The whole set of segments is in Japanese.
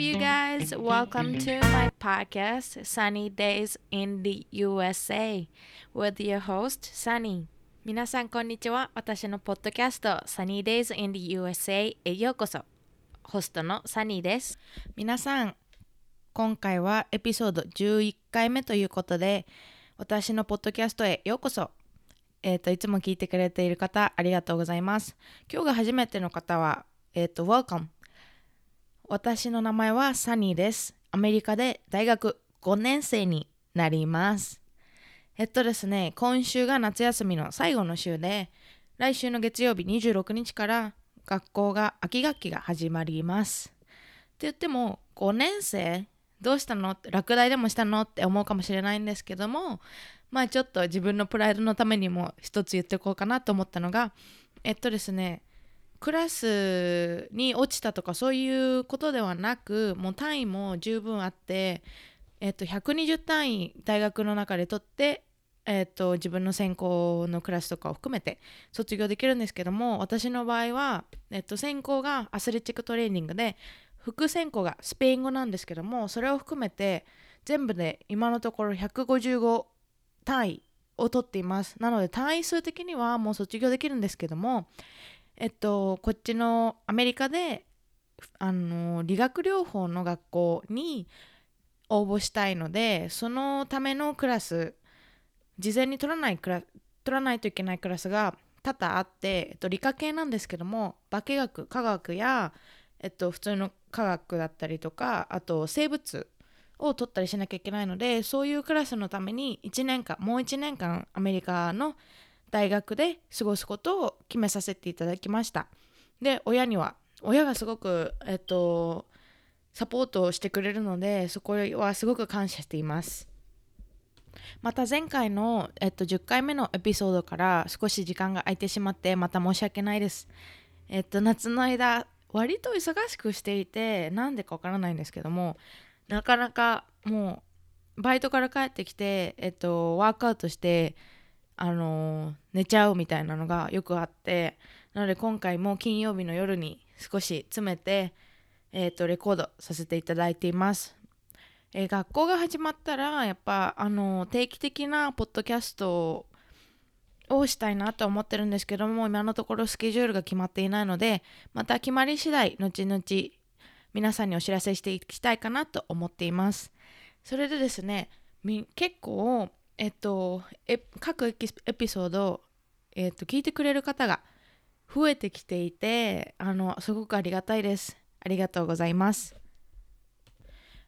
you guys? Welcome to my podcast, Sunny Days in the USA, with your host, Sunny. 皆さん、こんにちは。私のポッドキャスト、Sunny Days in the USA へようこそ。ホストのサニーです。皆さん、今回はエピソード11回目ということで、私のポッドキャストへようこそ。えっ、と、いつも聞いてくれている方、ありがとうございます。今日が初めての方は、えっ、と、Welcome。私の名前はサニーです。アメリカで大学5年生になります。えっとですね、今週が夏休みの最後の週で、来週の月曜日26日から学校が秋学期が始まります。って言っても、5年生どうしたの？って落第でもしたの？って思うかもしれないんですけども、まあちょっと自分のプライドのためにも一つ言っておこうかなと思ったのが、えっとですね、クラスに落ちたとかそういうことではなくもう単位も十分あって、えっと、120単位大学の中で取って、えっと、自分の専攻のクラスとかを含めて卒業できるんですけども私の場合は、えっと、専攻がアスレチックトレーニングで副専攻がスペイン語なんですけどもそれを含めて全部で今のところ155単位を取っています。なので単位数的にはもう卒業できるんですけどもえっと、こっちのアメリカであの理学療法の学校に応募したいのでそのためのクラス事前に取らないクラ取らないといけないクラスが多々あって、えっと、理科系なんですけども化学科学や、えっと、普通の科学だったりとかあと生物を取ったりしなきゃいけないのでそういうクラスのために1年間もう1年間アメリカの大学で過ごすことを決めさせていただきました。で親には親がすごくえっとサポートをしてくれるのでそこはすごく感謝しています。また前回の、えっと、10回目のエピソードから少し時間が空いてしまってまた申し訳ないです。えっと夏の間割と忙しくしていてなんでかわからないんですけどもなかなかもうバイトから帰ってきてえっとワークアウトしてあのー寝ちゃうみたいなのがよくあってなので今回も金曜日の夜に少し詰めて、えー、とレコードさせていただいています、えー学校が始まったらやっぱ、あのー定期的なポッドキャストをしたいなと思ってるんですけども今のところスケジュールが決まっていないのでまた決まり次第後々皆さんにお知らせしていきたいかなと思っています。それでですね結構えっとえ各エピソード、えっと、聞いてくれる方が増えてきていてあのすごくありがたいです。ありがとうございます。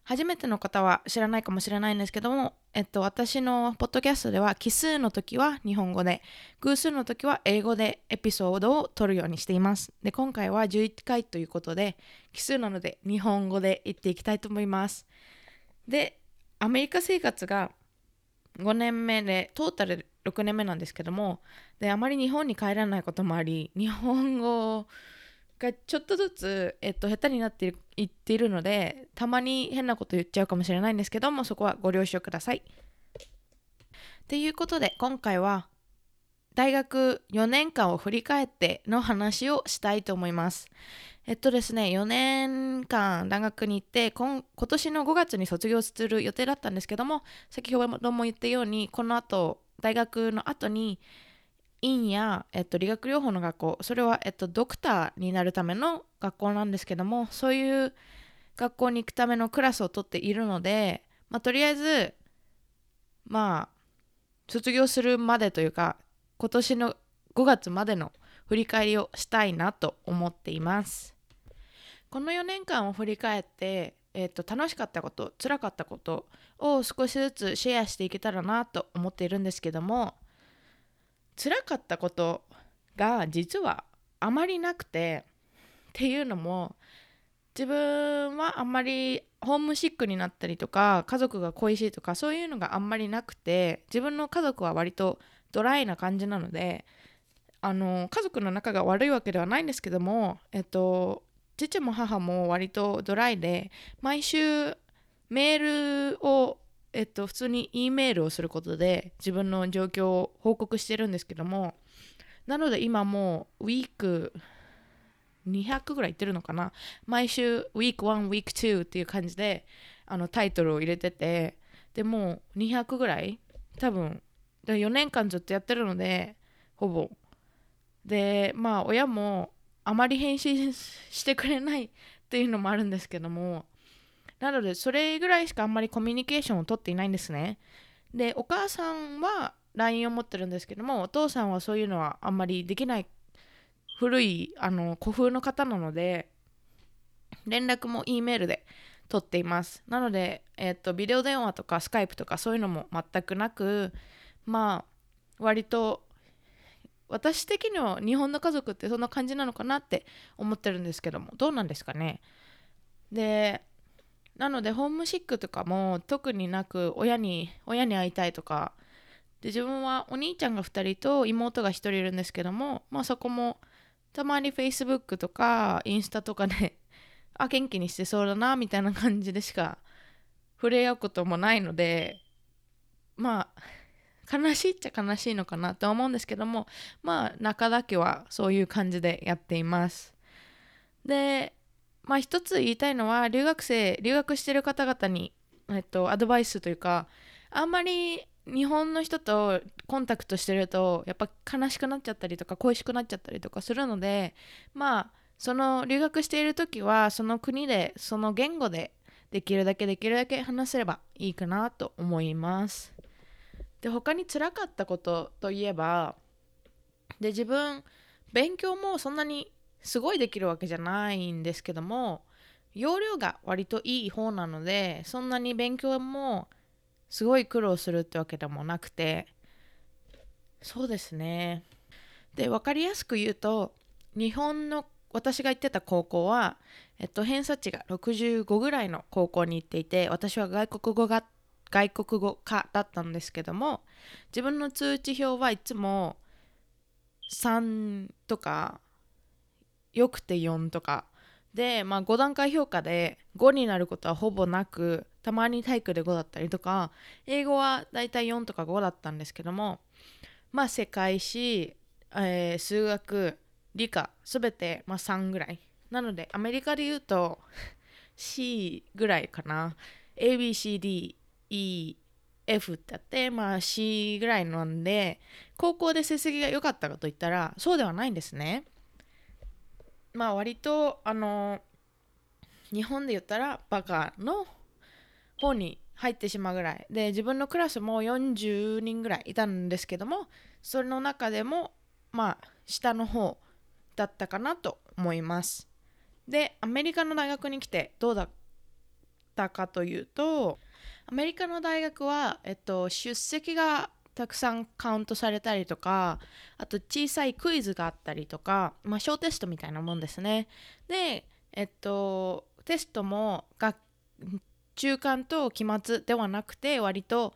初めての方は知らないかもしれないんですけども、えっと、私のポッドキャストでは奇数の時は日本語で偶数の時は英語でエピソードを取るようにしています。で今回は11回ということで奇数なので日本語で言っていきたいと思います。でアメリカ生活が5年目でトータル6年目なんですけどもであまり日本に帰らないこともあり日本語がちょっとずつ、えっと、下手になっていっているのでたまに変なこと言っちゃうかもしれないんですけどもそこはご了承ください。ということで今回は大学4年間を振り返っての話をしたいと思います。えっとですね、4年間大学に行って今今年の5月に卒業する予定だったんですけども先ほども言ったようにこの後大学の後に院や、えっと、理学療法の学校それは、えっと、ドクターになるための学校なんですけどもそういう学校に行くためのクラスを取っているので、まあ、とりあえずまあ卒業するまでというか今年の5月までの振り返りをしたいなと思っています。この4年間を振り返って、えっと楽しかったこと辛かったことを少しずつシェアしていけたらなと思っているんですけども辛かったことが実はあまりなくてっていうのも自分はあんまりホームシックになったりとか家族が恋しいとかそういうのがあんまりなくて自分の家族は割とドライな感じなのであの家族の仲が悪いわけではないんですけどもえっと父も母も割とドライで毎週メールをえっと、普通に E メールをすることで自分の状況を報告してるんですけどもなので今もうウィーク200ぐらい行ってるのかな？毎週 Week 1 Week 2っていう感じであのタイトルを入れててでもう200ぐらい多分4年間ずっとやってるのでほぼ。でまあ親もあまり返信してくれないっていうのもあるんですけどもなのでそれぐらいしかあんまりコミュニケーションをとっていないんですね。でお母さんは LINE を持ってるんですけどもお父さんはそういうのはあんまりできない古いあの古風の方なので連絡も E メールで取っています。なので、えっ、ー、とビデオ電話とかスカイプとかそういうのも全くなくまあ割と私的には日本の家族ってそんな感じなのかなって思ってるんですけどもどうなんですかね。でなのでホームシックとかも特になく親に親に会いたいとか。で自分はお兄ちゃんが2人と妹が1人いるんですけどもまあそこもたまに Facebook とかインスタとかで あ元気にしてそうだなみたいな感じでしか触れ合うこともないのでまあ悲しいっちゃ悲しいのかなと思うんですけどもまあ中だけはそういう感じでやっています。でまあ一つ言いたいのは留学生留学してる方々に、えっと、アドバイスというかあんまり日本の人とコンタクトしてるとやっぱ悲しくなっちゃったりとか恋しくなっちゃったりとかするのでまあその留学している時はその国でその言語でできるだけできるだけ話せればいいかなと思います。で他に辛かったことといえばで自分勉強もそんなにすごいできるわけじゃないんですけども容量が割といい方なのでそんなに勉強もすごい苦労するってわけでもなくてそうですね。で分かりやすく言うと日本の私が行ってた高校は、えっと、偏差値が65ぐらいの高校に行っていて私は外国語が外国語科だったんですけども自分の通知表はいつも3とかよくて4とか。で、まあ、5段階評価で5になることはほぼなくたまに体育で5だったりとか英語はだいたい4とか5だったんですけどもまあ世界史、えー、数学理科すべて、まあ、3ぐらい。なのでアメリカで言うと C ぐらいかな。ABCD EF ってあって、まあ、C ぐらいなんで高校で成績が良かったかといったらそうではないんですね。まあ割とあの日本で言ったらバカの方に入ってしまうぐらい。で自分のクラスも40人ぐらいいたんですけどもそれの中でもまあ下の方だったかなと思います。でアメリカの大学に来てどうだったかというとアメリカの大学は、えっと、出席がたくさんカウントされたりとかあと小さいクイズがあったりとか、まあ、小テストみたいなもんですね。でえっとテストもが中間と期末ではなくて割と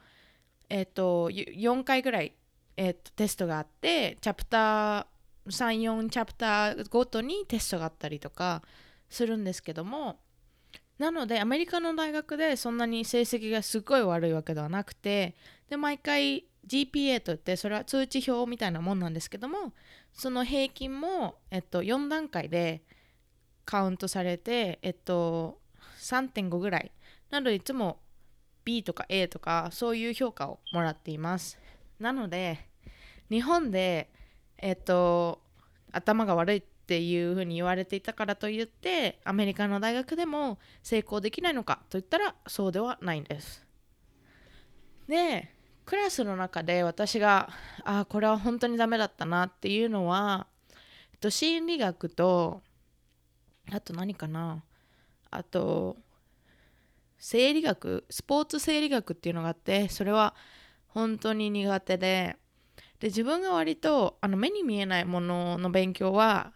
えっと4回ぐらい、えっと、テストがあってチャプター34チャプターごとにテストがあったりとかするんですけどもなのでアメリカの大学でそんなに成績がすごい悪いわけではなくてで毎回 GPA といってそれは通知表みたいなもんなんですけどもその平均も、えっと、4段階でカウントされて、えっと、3.5ぐらい。なのでいつも B とか A とかそういう評価をもらっています。なので日本でえっと頭が悪いってていうふうに言われていたからといってアメリカの大学でも成功できないのかといったらそうではないんです。でクラスの中で私があこれは本当にダメだったなっていうのは、えっと、心理学とあと何かな。あと生理学スポーツ生理学っていうのがあってそれは本当に苦手で。で自分が割とあの目に見えないものの勉強は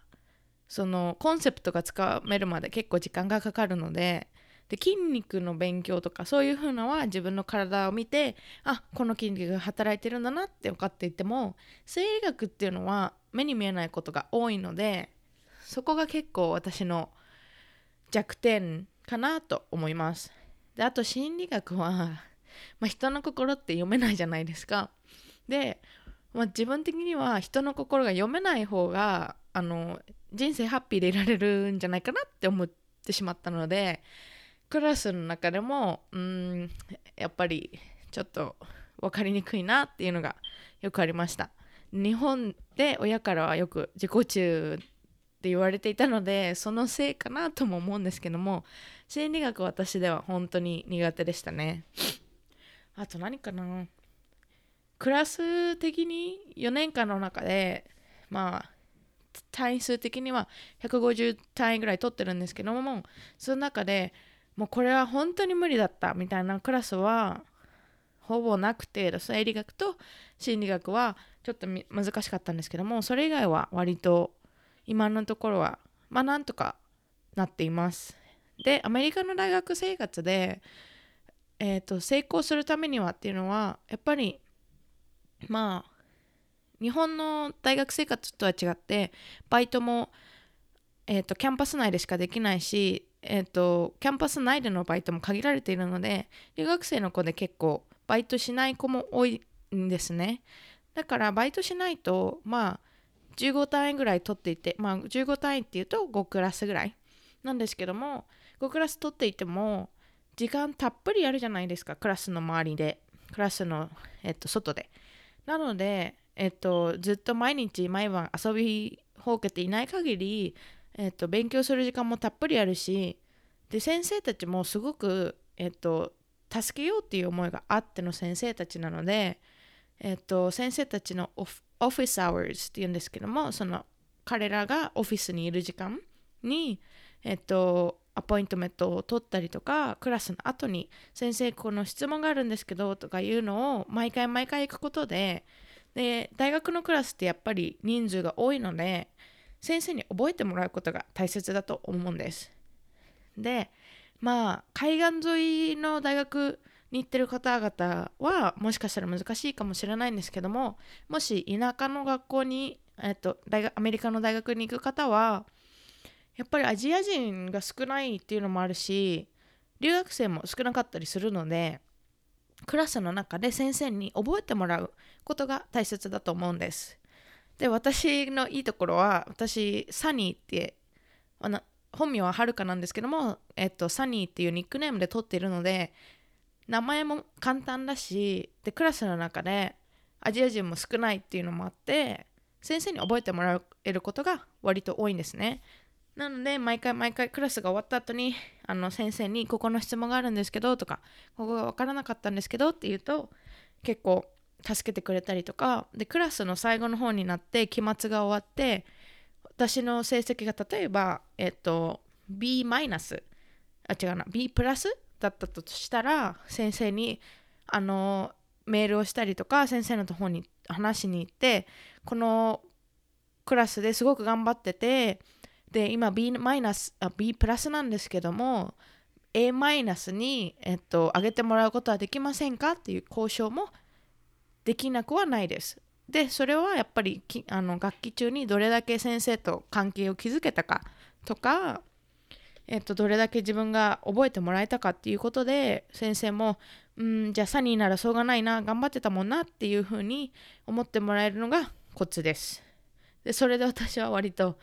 そのコンセプトがつかめるまで結構時間がかかるのでで筋肉の勉強とかそういう風のは自分の体を見てあこの筋肉が働いてるんだなって分かっていても生理学っていうのは目に見えないことが多いのでそこが結構私の弱点かなと思います。であと心理学は、まあ、人の心って読めないじゃないですか。で、まあ、自分的には人の心が読めない方があの人生ハッピーでいられるんじゃないかなって思ってしまったのでクラスの中でもうんやっぱりちょっと分かりにくいなっていうのがよくありました。日本で親からはよく自己中って言われていたのでそのせいかなとも思うんですけども心理学私では本当に苦手でしたね。あと何かな。クラス的に4年間の中でまあ単数的には150単位ぐらい取ってるんですけどもその中でもうこれは本当に無理だったみたいなクラスはほぼなくて生理学と心理学はちょっと難しかったんですけどもそれ以外は割と今のところはまあなんとかなっています。でアメリカの大学生活で、えーと、成功するためにはっていうのはやっぱりまあ日本の大学生活とは違ってバイトも、えーと、キャンパス内でしかできないし、えーとキャンパス内でのバイトも限られているので留学生の子で結構バイトしない子も多いんですね。だからバイトしないとまあ15単位ぐらい取っていてまあ15単位っていうと5クラスぐらいなんですけども5クラス取っていても時間たっぷりあるじゃないですかクラスの周りでクラスの、えっと、外で。なので、えっと、ずっと毎日毎晩遊びほうけていない限り、えっと、勉強する時間もたっぷりあるしで先生たちもすごく、えっと、助けようっていう思いがあっての先生たちなので、えっと、先生たちのオフオフィスアワーズっていうんですけどもその彼らがオフィスにいる時間に、えっと、アポイントメントを取ったりとかクラスの後に先生この質問があるんですけどとかいうのを毎回毎回行くことでで大学のクラスってやっぱり人数が多いので先生に覚えてもらうことが大切だと思うんです。でまあ海岸沿いの大学に行ってる方々はもしかしたら難しいかもしれないんですけどももし田舎の学校に、えっと、大学アメリカの大学に行く方はやっぱりアジア人が少ないっていうのもあるし留学生も少なかったりするのでクラスの中で先生に覚えてもらうことが大切だと思うんです。で私のいいところは私サニーってあの本名ははるかなんですけども、えっと、サニーっていうニックネームで取っているので名前も簡単だしでクラスの中でアジア人も少ないっていうのもあって先生に覚えてもらえることが割と多いんですねなので毎回毎回クラスが終わった後にあの先生にここの質問があるんですけどとかここが分からなかったんですけどって言うと結構助けてくれたりとかでクラスの最後の方になって期末が終わって私の成績が例えば、えっと、B マイナス、あ、違うな、B プラスだったとしたら、先生に、あの、メールをしたりとか、先生のとこに話しに行って、このクラスですごく頑張ってて、で、今 B マイナス、あ、B プラスなんですけども、A マイナスに、えっと、上げてもらうことはできませんか？っていう交渉もできなくはないです。でそれはやっぱりあの楽器中にどれだけ先生と関係を築けたか？とか、えっと、どれだけ自分が覚えてもらえたかっていうことで先生もうんじゃあサニーならしょうがないな頑張ってたもんなっていうふうに思ってもらえるのがコツです。でそれで私は割と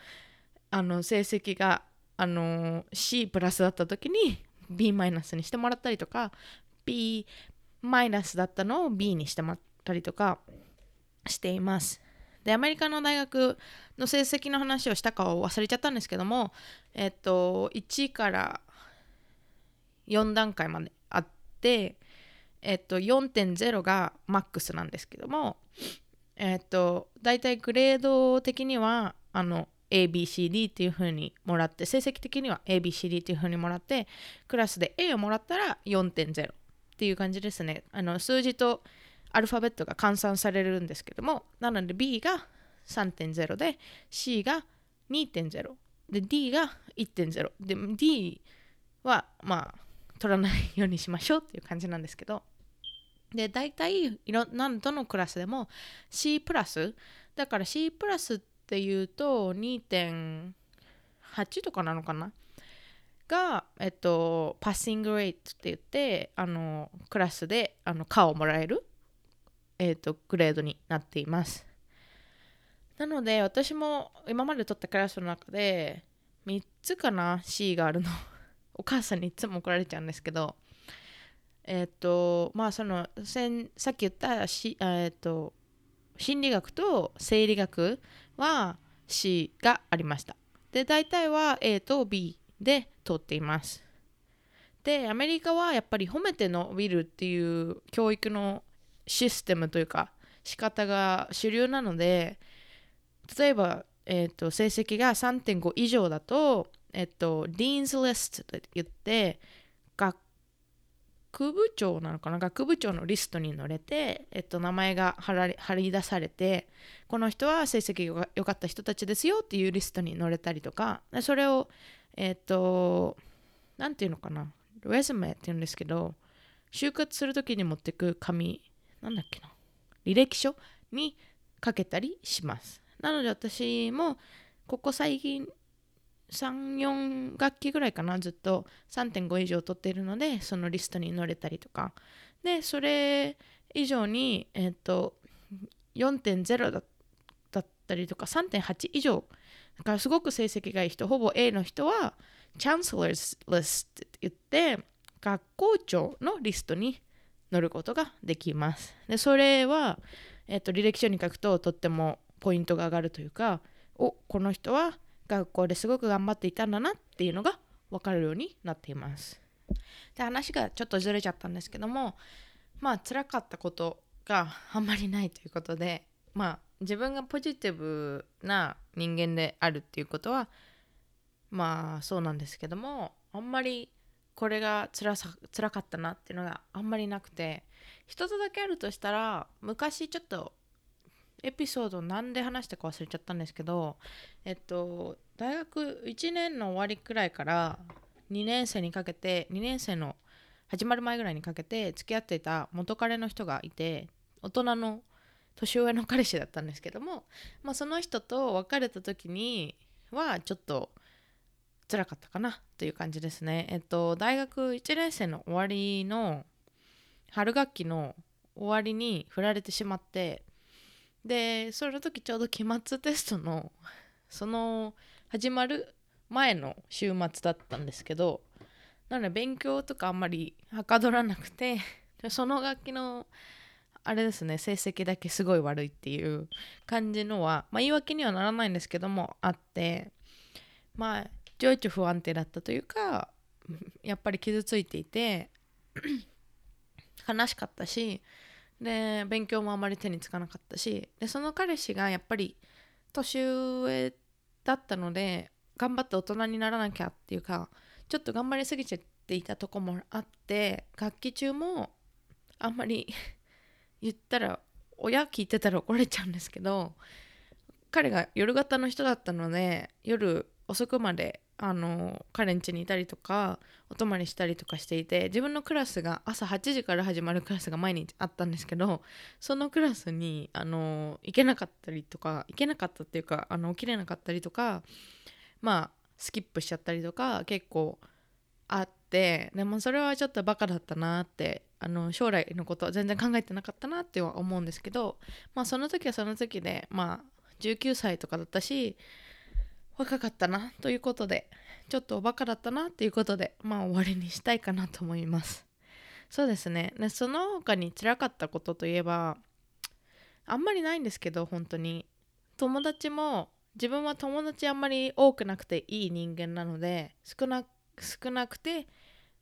あの成績があの C プラスだった時に B マイナスにしてもらったりとか B マイナスだったのを B にしてもらったりとかしています。でアメリカの大学の成績の話をしたかを忘れちゃったんですけども、えっと、1から4段階まであって、えっと、4.0がマックスなんですけども、えっと、大体グレード的にはあの ABCD っていう風にもらって成績的には ABCD っていう風にもらってクラスで A をもらったら4.0っていう感じですね。あの数字とアルファベットが換算されるんですけどもなので B が3.0で C が2.0で D が1.0で D はまあ取らないようにしましょうっていう感じなんですけど。で大体いろんなどのクラスでも C プラスだから C プラスってっていうと2.8とかなのかな？が、えっと、パッシングレートって言ってあのクラスであの科をもらえるえーと、グレードになっています。なので私も今まで取ったクラスの中で3つかな？C があるの。お母さんにいつも怒られちゃうんですけどえっ、とまあそのさっき言ったし、えーと心理学と生理学は C がありました。で大体は A と B で取っています。でアメリカはやっぱり褒めて伸びるっていう教育のシステムというか仕方が主流なので例えば、えーと、成績が3.5以上だと、えっ、ー、と、Dean's List と言って学部長なのかな？学部長のリストに載れて、えっと、名前が貼り出されてこの人は成績が良かった人たちですよっていうリストに載れたりとかそれをえっと何て言うのかな？レズメって言うんですけど就活する時に持ってく紙なんだっけな？履歴書にかけたりします。なので私もここ最近34学期ぐらいかなずっと3.5以上取っているのでそのリストに載れたりとかでそれ以上にえっ、ー、と4.0だったりとか3.8以上だからすごく成績がいい人ほぼ A の人は Chancellor's List って言って学校長のリストに乗ることができます。でそれは、えっと、履歴書に書くととってもポイントが上がるというかおこの人は学校ですごく頑張っていたんだなっていうのが分かるようになっています。で話がちょっとずれちゃったんですけどもまあ辛かったことがあんまりないということでまあ自分がポジティブな人間であるっていうことはまあそうなんですけどもあんまりこれが辛さ辛かったなっていうのがあんまりなくて一つだけあるとしたら昔ちょっとエピソード何で話したか忘れちゃったんですけどえっと大学1年の終わりくらいから2年生にかけて2年生の始まる前ぐらいにかけて付き合っていた元彼の人がいて大人の年上の彼氏だったんですけども、まあ、その人と別れた時にはちょっと辛かったかなという感じですね。えっと、大学1年生の終わりの春学期の終わりに振られてしまってでその時ちょうど期末テストのその始まる前の週末だったんですけどなので勉強とかあんまりはかどらなくてその楽器のあれですね成績だけすごい悪いっていう感じのは、まあ、言い訳にはならないんですけどもあってまあ情緒不安定だったというかやっぱり傷ついていて 悲しかったしで勉強もあまり手につかなかったしでその彼氏がやっぱり年上だったので頑張って大人にならなきゃっていうかちょっと頑張りすぎちゃっていたとこもあって楽器中もあんまり 言ったら親聞いてたら怒られちゃうんですけど彼が夜型の人だったので夜遅くまであの彼ん家にいたりとかお泊まりしたりとかしていて自分のクラスが朝8時から始まるクラスが毎日あったんですけどそのクラスにあの行けなかったりとか行けなかったっていうかあの起きれなかったりとかまあスキップしちゃったりとか結構あってでもそれはちょっとバカだったなってあの将来のことは全然考えてなかったなっては思うんですけどまあその時はその時でまあ19歳とかだったし若かったなということでちょっとおバカだったなっていうことでまあ終わりにしたいかなと思います。そうですね。でその他に辛かったことといえばあんまりないんですけど本当に。友達も自分は友達あんまり多くなくていい人間なので少な少なくて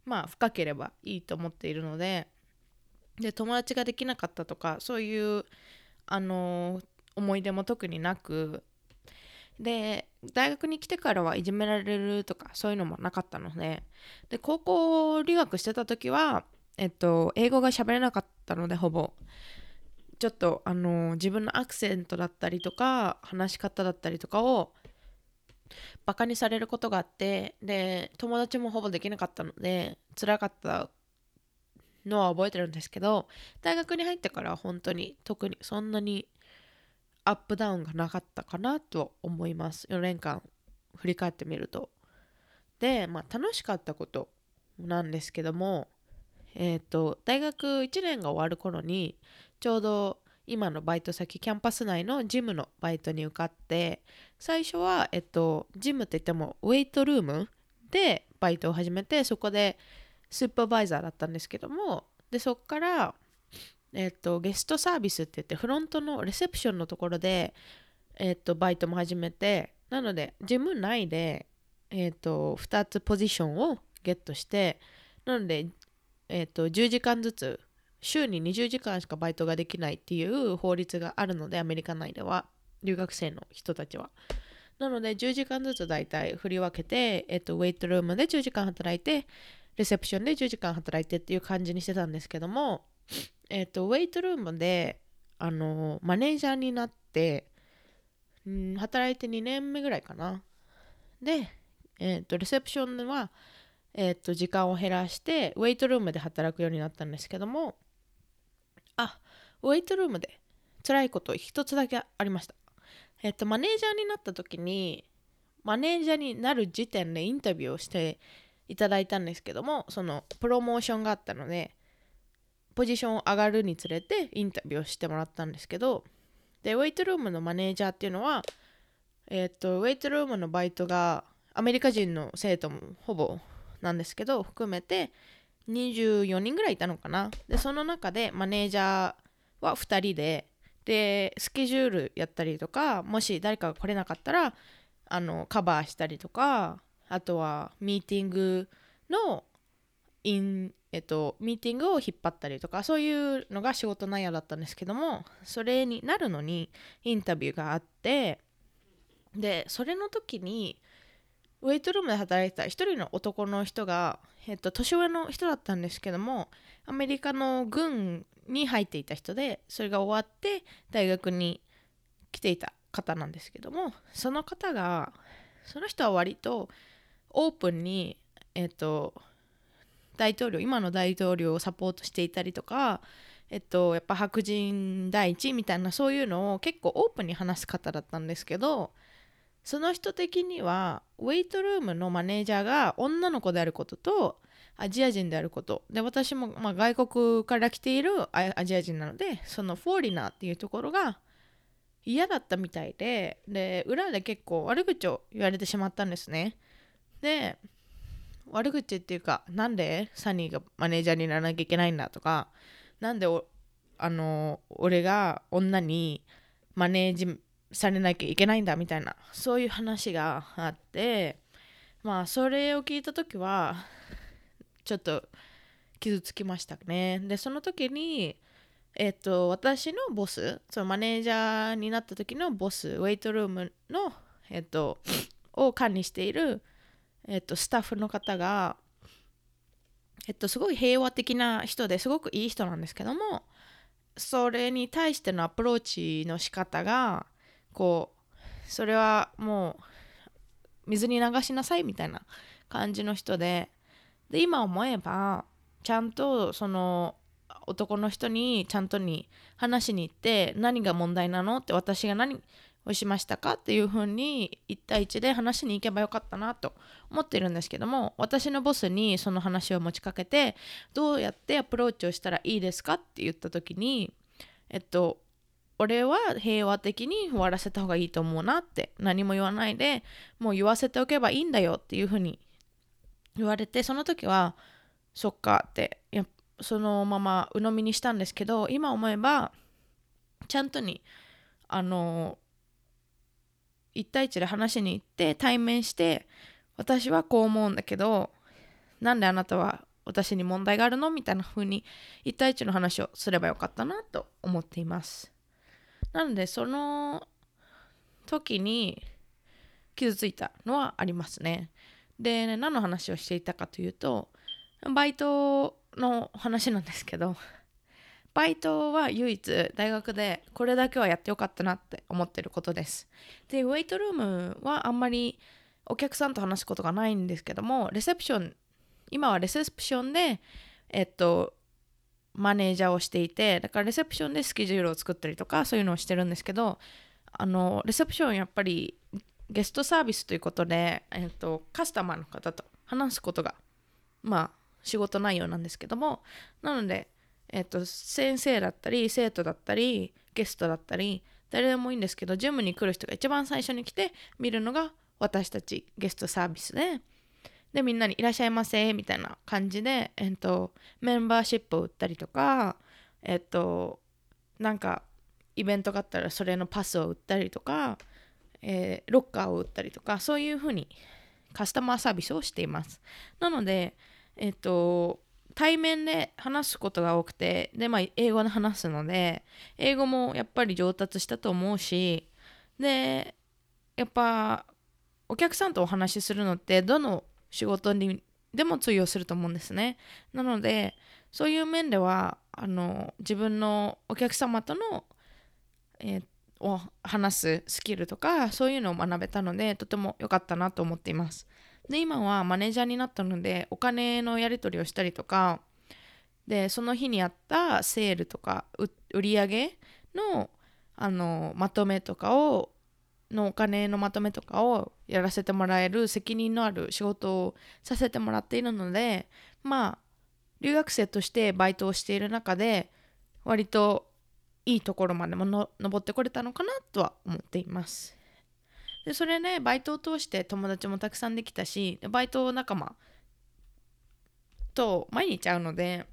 まあ深ければいいと思っているのでで友達ができなかったとかそういうあの思い出も特になくで大学に来てからはいじめられるとかそういうのもなかったので。で高校留学してた時は、えっと、英語が喋れなかったのでほぼ。ちょっとあの自分のアクセントだったりとか話し方だったりとかをバカにされることがあってで友達もほぼできなかったので辛かったのは覚えてるんですけど大学に入ってから本当に特にそんなにアップダウンがなかったかなと思います。4年間振り返ってみると。で、まあ、楽しかったことなんですけどもえっ、ー、と大学1年が終わる頃にちょうど今のバイト先キャンパス内のジムのバイトに受かって最初は、えっと、ジムって言ってもウェイトルームでバイトを始めてそこでスーパーバイザーだったんですけどもでそこから、えっと、ゲストサービスって言ってフロントのレセプションのところで、えっと、バイトも始めてなのでジム内で、えっと、2つポジションをゲットしてなので、えっと、10時間ずつ週に20時間しかバイトができないっていう法律があるのでアメリカ内では留学生の人たちは。なので10時間ずつ大体振り分けて、えっと、ウェイトルームで10時間働いてレセプションで10時間働いてっていう感じにしてたんですけども、えっと、ウェイトルームであのマネージャーになってうん働いて2年目ぐらいかな。で、えっと、レセプションは、えっと、時間を減らしてウェイトルームで働くようになったんですけどもあウェイトルームで辛いこと一つだけありました。えっとマネージャーになった時にマネージャーになる時点でインタビューをしていただいたんですけどもそのプロモーションがあったのでポジション上がるにつれてインタビューをしてもらったんですけどでウェイトルームのマネージャーっていうのはえっとウェイトルームのバイトがアメリカ人の生徒もほぼなんですけど含めて24人ぐらいいたのかな。でその中でマネージャーは2人ででスケジュールやったりとかもし誰かが来れなかったらあのカバーしたりとかあとはミーティングのインえっと、ミーティングを引っ張ったりとかそういうのが仕事内容だったんですけどもそれになるのにインタビューがあってでそれの時にウェイトルームで働いてた一人の男の人が、えっと、年上の人だったんですけどもアメリカの軍に入っていた人でそれが終わって大学に来ていた方なんですけどもその方がその人は割とオープンにえっと大統領今の大統領をサポートしていたりとかえっとやっぱ白人第一みたいなそういうのを結構オープンに話す方だったんですけどその人的にはウェイトルームのマネージャーが女の子であることとアジア人であること。で私もま外国から来ているアアジア人なのでそのフォーリナーっていうところが嫌だったみたいでで裏で結構悪口を言われてしまったんですね。で悪口っていうかなんでサニーがマネージャーにならなきゃいけないんだとかなんであの俺が女にマネージされなきゃいけないんだみたいなそういう話があってまあそれを聞いた時はちょっと傷つきましたね。でその時にえっと私のボスそのマネージャーになった時のボスウェイトルームのえっとを管理しているえっと、スタッフの方が、えっと、すごい平和的な人ですごくいい人なんですけどもそれに対してのアプローチの仕方がこうそれはもう水に流しなさいみたいな感じの人でで今思えばちゃんとその男の人にちゃんとに話しに行って何が問題なのって私が何をしましたかっていうふうに1対1で話しに行けばよかったなと思ってるんですけども私のボスにその話を持ちかけてどうやってアプローチをしたらいいですかって言った時にえっと俺は平和的に終わらせた方がいいと思うなって何も言わないでもう言わせておけばいいんだよっていうふうに言われてその時はそっかってやそのまま鵜呑みにしたんですけど今思えばちゃんとにあの1対1で話しに行って対面して私はこう思うんだけどなんであなたは私に問題があるのみたいな風に1対1の話をすればよかったなと思っています。なのでその時に傷ついたのはありますね。で何の話をしていたかというとバイトの話なんですけどバイトは唯一大学でこれだけはやってよかったなって思ってることです。でウェイトルームはあんまりお客さんと話すことがないんですけどもレセプション今はレセプションでえっとマネージャーをしていてだからレセプションでスケジュールを作ったりとかそういうのをしてるんですけどあのレセプションやっぱりゲストサービスということで、えっと、カスタマーの方と話すことがまあ仕事内容なんですけどもなので、えっと、先生だったり生徒だったりゲストだったり誰でもいいんですけどジムに来る人が一番最初に来て見るのが私たちゲストサービスででみんなに「いらっしゃいませ」みたいな感じで、えっと、メンバーシップを売ったりとかえっとなんかイベントがあったらそれのパスを売ったりとか、えー、ロッカーを売ったりとかそういうふうにカスタマーサービスをしています。なのでえっと対面で話すことが多くてで、まあ、英語で話すので英語もやっぱり上達したと思うしでやっぱお客さんとお話しするのってどの仕事にでも通用すると思うんですね。なのでそういう面ではあの自分のお客様との、えー、を話すスキルとかそういうのを学べたのでとても良かったなと思っています。で今はマネージャーになったのでお金のやり取りをしたりとかでその日にあったセールとか売り上げのあのまとめとかをのお金のまとめとかをやらせてもらえる責任のある仕事をさせてもらっているのでまあ留学生としてバイトをしている中で割といいところまでもの登ってこれたのかなとは思っています。でそれねバイトを通して友達もたくさんできたしバイト仲間と毎日会うので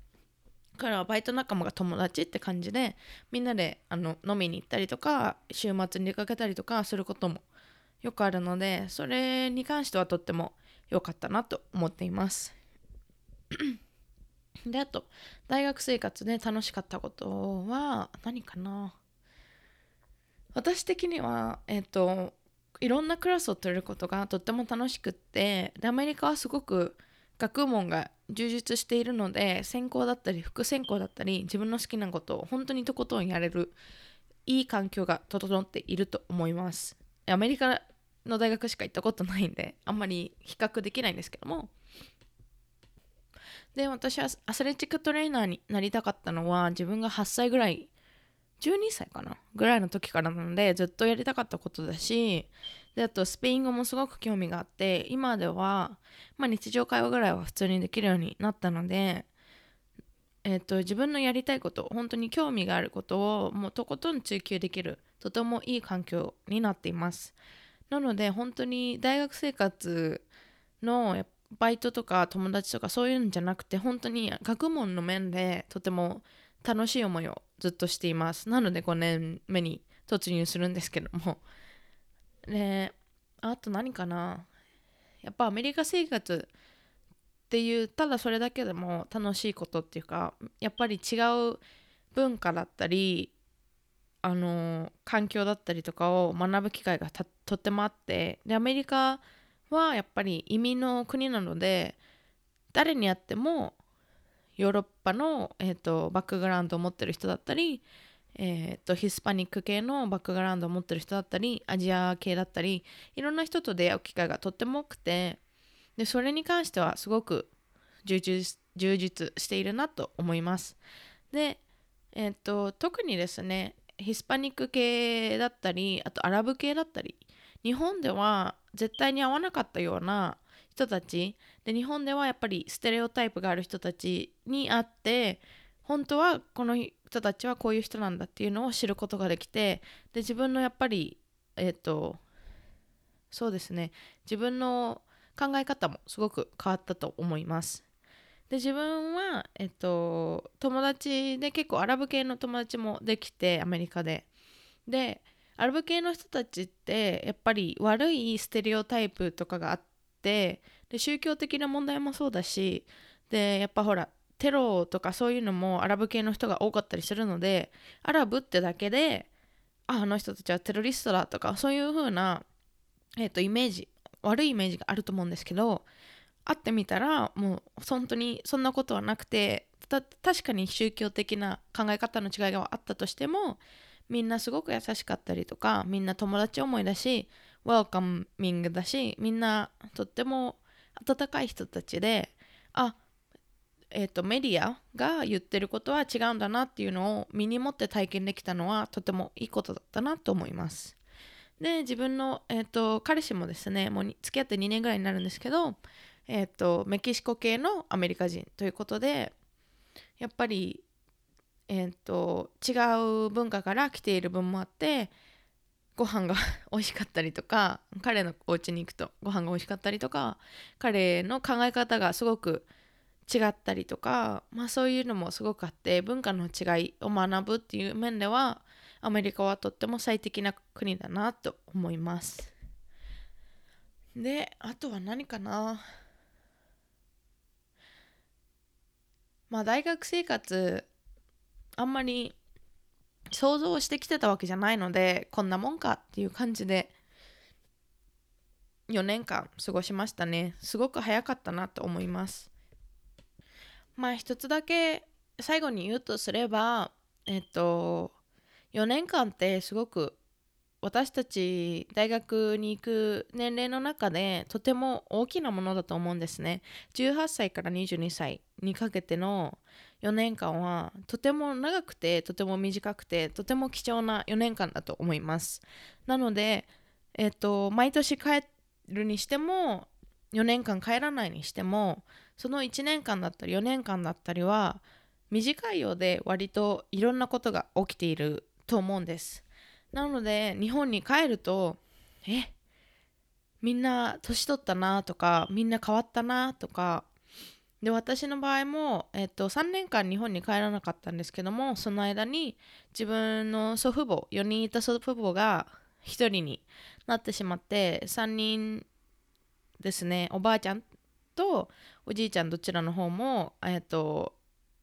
彼はバイト仲間が友達って感じでみんなであの飲みに行ったりとか週末に出かけたりとかすることもよくあるのでそれに関してはとっても良かったなと思っています。であと大学生活で楽しかったことは何かな？私的にはえっ、ー、といろんなクラスを取れることがとっても楽しくってでアメリカはすごく学問が充実しているので専攻だったり副専攻だったり自分の好きなことを本当にとことんやれるいい環境が整っていると思います。アメリカの大学しか行ったことないんであんまり比較できないんですけども。で私はアスレチックトレーナーになりたかったのは自分が8歳ぐらい12歳かなぐらいの時からなのでずっとやりたかったことだしであとスペイン語もすごく興味があって今では、まあ、日常会話ぐらいは普通にできるようになったので、えーと、自分のやりたいこと本当に興味があることをもうとことん追求できるとてもいい環境になっています。なので本当に大学生活のバイトとか友達とかそういうんじゃなくて本当に学問の面でとても楽しい思いをずっとしています。なので5年目に突入するんですけども。であと何かな。やっぱアメリカ生活っていうただそれだけでも楽しいことっていうかやっぱり違う文化だったりあの環境だったりとかを学ぶ機会がとってもあって。でアメリカはやっぱり移民の国なので誰に会ってもヨーロッパの、えーと、バックグラウンドを持ってる人だったり、えーと、ヒスパニック系のバックグラウンドを持ってる人だったりアジア系だったりいろんな人と出会う機会がとっても多くてでそれに関してはすごく充実充実しているなと思います。で、えーと特にですねヒスパニック系だったりあとアラブ系だったり日本では絶対に合わなかったような人たち。で日本ではやっぱりステレオタイプがある人たちに会って本当はこの人たちはこういう人なんだっていうのを知ることができてで自分のやっぱりえっ、ー、とそうですね。自分の考え方もすごく変わったと思います。で自分はえっ、と友達で結構アラブ系の友達もできてアメリカで。でアラブ系の人たちってやっぱり悪いステレオタイプとかがあってで宗教的な問題もそうだしでやっぱほらテロとかそういうのもアラブ系の人が多かったりするのでアラブってだけでああの人たちはテロリストだとかそういう風な、えーと、イメージ悪いイメージがあると思うんですけど会ってみたらもう本当にそんなことはなくて確かに宗教的な考え方の違いがあったとしてもみんなすごく優しかったりとかみんな友達思いだしウェルカミングだしみんなとっても温かい人たちであえーと、メディアが言ってることは違うんだなっていうのを身に持って体験できたのはとてもいいことだったなと思います。で自分の、えーと、彼氏もですねもう付き合って2年ぐらいになるんですけど、えーとメキシコ系のアメリカ人ということでやっぱりえー、と違う文化から来ている分もあって ご飯が美味しかったりとか彼のお家に行くとご飯が美味しかったりとか彼の考え方がすごく違ったりとか、まあ、そういうのもすごくあって文化の違いを学ぶっていう面ではアメリカはとっても最適な国だなと思います。であとは何かなまあ大学生活あんまり想像してきてたわけじゃないのでこんなもんかっていう感じで4年間過ごしましたね。すごく早かったなと思います。まあ一つだけ最後に言うとすればえっと4年間ってすごく私たち大学に行く年齢の中でとても大きなものだと思うんですね。18歳から22歳にかけての4年間はとても長くてとても短くてとても貴重な4年間だと思います。なので、えっと、毎年帰るにしても4年間帰らないにしてもその1年間だったり4年間だったりは短いようで割といろんなことが起きていると思うんです。なので日本に帰るとえみんな年取ったなとかみんな変わったなとかで私の場合も、えっと、3年間日本に帰らなかったんですけどもその間に自分の祖父母4人いた祖父母が1人になってしまって3人ですねおばあちゃんとおじいちゃんどちらの方も、えっと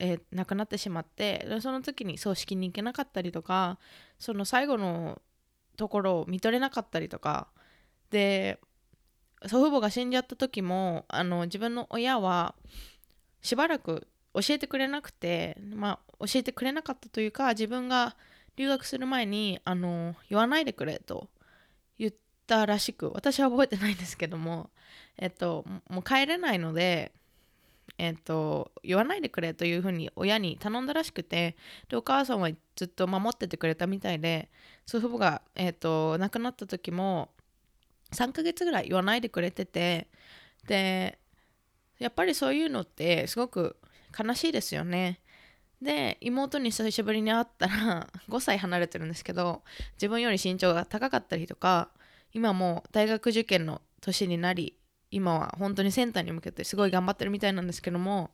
えー、亡くなってしまってその時に葬式に行けなかったりとかその最後のところを見とれなかったりとかで祖父母が死んじゃった時もあの自分の親はしばらく教えてくれなくて、まあ、教えてくれなかったというか自分が留学する前にあの言わないでくれと言ったらしく私は覚えてないんですけども、えっと、もう帰れないのでえっ、と、言わないでくれというふうに親に頼んだらしくて、で、お母さんはずっと守っててくれたみたいで、祖父母が、えっ、と、亡くなった時も、3ヶ月ぐらい言わないでくれてて、で、やっぱりそういうのってすごく悲しいですよね。で妹に久しぶりに会ったら 5歳離れてるんですけど自分より身長が高かったりとか今も大学受験の年になり今は本当にセンターに向けてすごい頑張ってるみたいなんですけども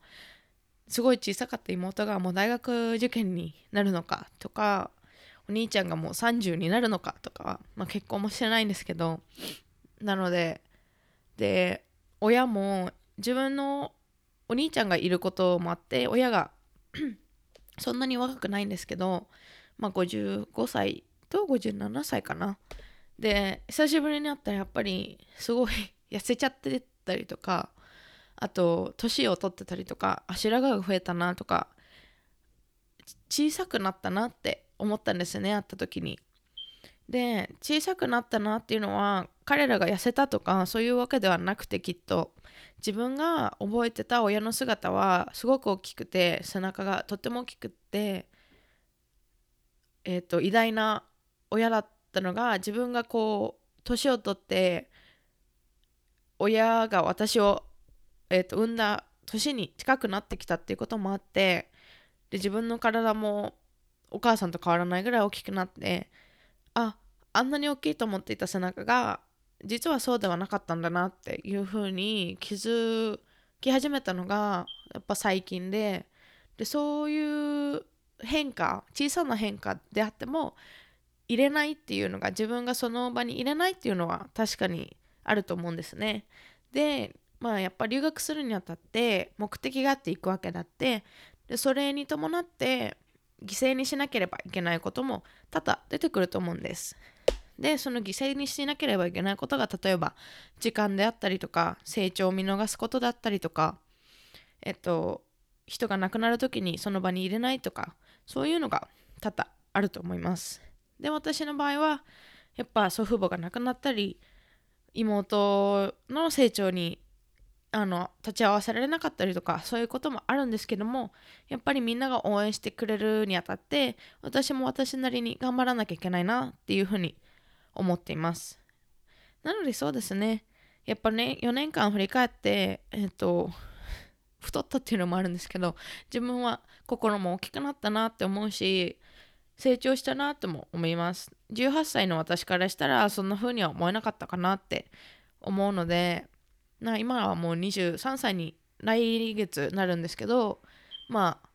すごい小さかった妹がもう大学受験になるのかとかお兄ちゃんがもう30になるのかとか、まあ、結婚もしてないんですけどなのでで親も自分のお兄ちゃんがいることもあって親が そんなに若くないんですけど、まあ、55歳と57歳かな。で久しぶりに会ったらやっぱりすごい痩せちゃってたりとかあと年を取ってたりとか白髪が増えたなとか小さくなったなって思ったんですね会った時に。で小さくなったなっていうのは彼らが痩せたとかそういうわけではなくてきっと自分が覚えてた親の姿はすごく大きくて背中がとっても大きくてえっ、ー、と偉大な親だったのが自分がこう年を取って親が私を、えーと、産んだ年に近くなってきたっていうこともあってで自分の体もお母さんと変わらないぐらい大きくなってああんなに大きいと思っていた背中が実はそうではなかったんだなっていうふうに気づき始めたのがやっぱ最近ででそういう変化小さな変化であっても入れないっていうのが自分がその場に入れないっていうのは確かにあると思うんですね。でまあやっぱ留学するにあたって目的があっていくわけだってでそれに伴って犠牲にしなければいけないことも多々出てくると思うんです。でその犠牲にしなければいけないことが例えば時間であったりとか成長を見逃すことだったりとかえっと人が亡くなる時にその場に入れないとかそういうのが多々あると思います。で私の場合はやっぱ祖父母が亡くなったり妹の成長にあの立ち会わせられなかったりとかそういうこともあるんですけどもやっぱりみんなが応援してくれるにあたって私も私なりに頑張らなきゃいけないなっていうふうに思っています。なのでそうですねやっぱね4年間振り返ってえっと太ったっていうのもあるんですけど自分は心も大きくなったなって思うし成長したなっても思います。18歳の私からしたらそんな風には思えなかったかなって思うのでな今はもう23歳に来月なるんですけどまあ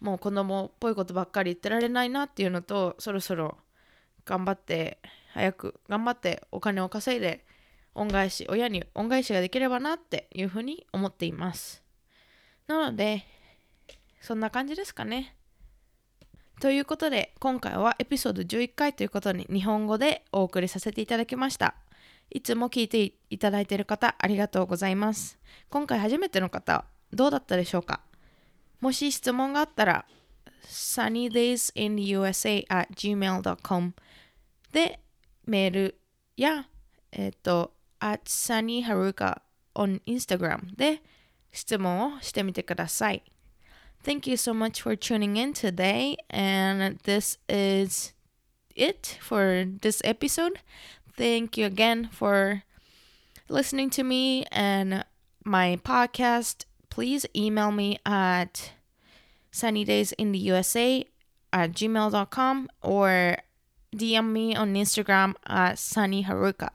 もう子供っぽいことばっかり言ってられないなっていうのとそろそろ頑張って早く頑張ってお金を稼いで恩返し親に恩返しができればなっていうふうに思っています。なのでそんな感じですかね。ということで今回はエピソード11回ということに日本語でお送りさせていただきました。いつも聞いていただいている方ありがとうございます。今回初めての方どうだったでしょうか？もし質問があったら sunnydaysinUSA at gmail.com でメールやえっ、と at sunnyharuka on Instagram で質問をしてみてください。Thank you so much for tuning in today and this is it for this episode Thank you again for listening to me and my podcast. Please email me at sunnydaysintheusa at gmail.com or DM me on Instagram at Sunny Haruka.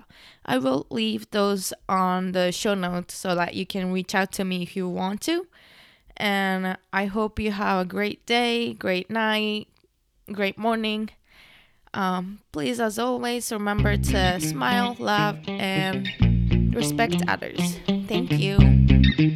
I will leave those on the show notes so that you can reach out to me if you want to. And I hope you have a great day, great night, great morning. Um, please, as always, remember to smile, love, and respect others. Thank you.